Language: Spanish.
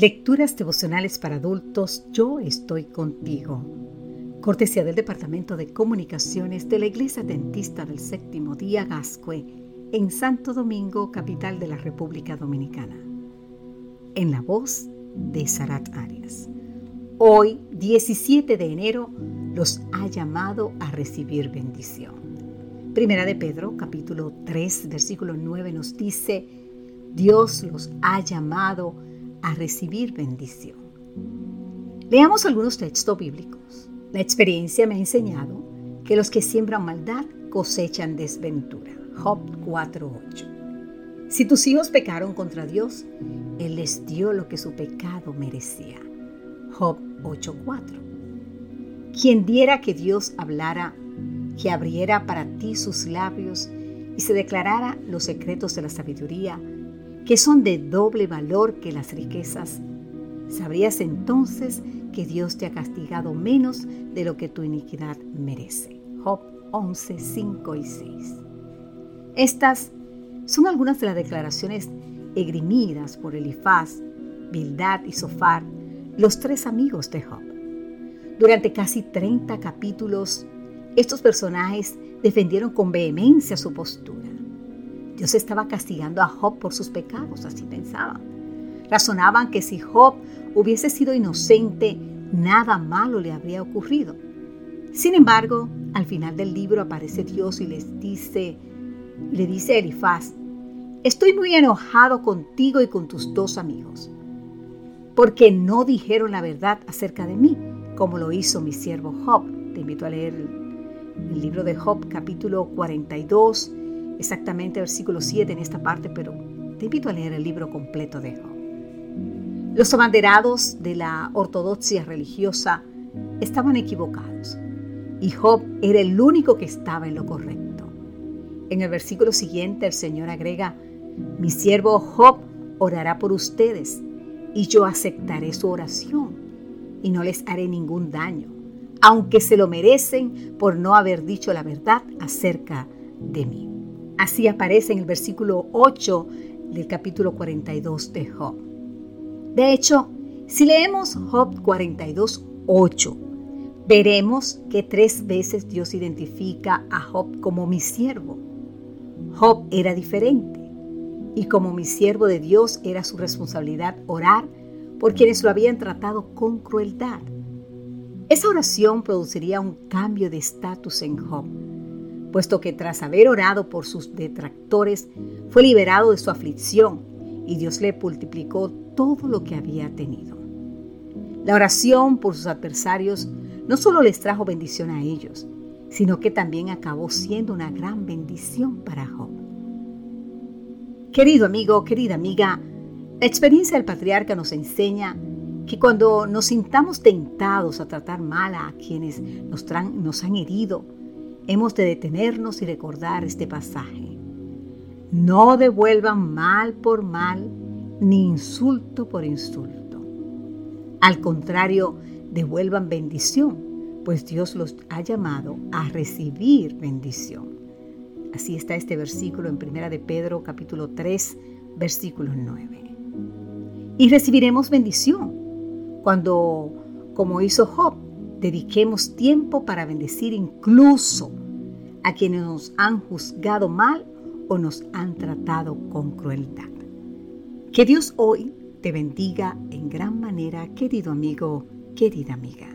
Lecturas devocionales para adultos, yo estoy contigo. Cortesía del Departamento de Comunicaciones de la Iglesia Dentista del Séptimo Día Gascue, en Santo Domingo, capital de la República Dominicana. En la voz de Sarat Arias. Hoy, 17 de enero, los ha llamado a recibir bendición. Primera de Pedro, capítulo 3, versículo 9 nos dice, Dios los ha llamado a a recibir bendición. Leamos algunos textos bíblicos. La experiencia me ha enseñado que los que siembran maldad cosechan desventura. Job 4:8. Si tus hijos pecaron contra Dios, Él les dio lo que su pecado merecía. Job 8:4. Quien diera que Dios hablara, que abriera para ti sus labios y se declarara los secretos de la sabiduría, que son de doble valor que las riquezas, sabrías entonces que Dios te ha castigado menos de lo que tu iniquidad merece. Job 11, 5 y 6. Estas son algunas de las declaraciones egrimidas por Elifaz, Bildad y Sofar, los tres amigos de Job. Durante casi 30 capítulos, estos personajes defendieron con vehemencia su postura. Dios estaba castigando a Job por sus pecados, así pensaban. Razonaban que si Job hubiese sido inocente, nada malo le habría ocurrido. Sin embargo, al final del libro aparece Dios y les dice, le dice a Elifaz, estoy muy enojado contigo y con tus dos amigos, porque no dijeron la verdad acerca de mí, como lo hizo mi siervo Job. Te invito a leer el, libro de Job capítulo 42 exactamente versículo 7 en esta parte, pero te invito a leer el libro completo de Job. Los abanderados de la ortodoxia religiosa estaban equivocados y Job era el único que estaba en lo correcto. En el versículo siguiente el Señor agrega, mi siervo Job orará por ustedes y yo aceptaré su oración y no les haré ningún daño, aunque se lo merecen por no haber dicho la verdad acerca de mí. Así aparece en el versículo 8 del capítulo 42 de Job. De hecho, si leemos Job 42, 8, veremos que tres veces Dios identifica a Job como mi siervo. Job era diferente y como mi siervo de Dios era su responsabilidad orar por quienes lo habían tratado con crueldad. Esa oración produciría un cambio de estatus en Job puesto que tras haber orado por sus detractores, fue liberado de su aflicción y Dios le multiplicó todo lo que había tenido. La oración por sus adversarios no solo les trajo bendición a ellos, sino que también acabó siendo una gran bendición para Job. Querido amigo, querida amiga, la experiencia del patriarca nos enseña que cuando nos sintamos tentados a tratar mal a quienes nos, nos han herido, hemos de detenernos y recordar este pasaje. No devuelvan mal por mal, ni insulto por insulto. Al contrario, devuelvan bendición, pues Dios los ha llamado a recibir bendición. Así está este versículo en 1 de Pedro capítulo 3, versículo 9. Y recibiremos bendición cuando, como hizo Job, dediquemos tiempo para bendecir incluso a quienes nos han juzgado mal o nos han tratado con crueldad. Que Dios hoy te bendiga en gran manera, querido amigo, querida amiga.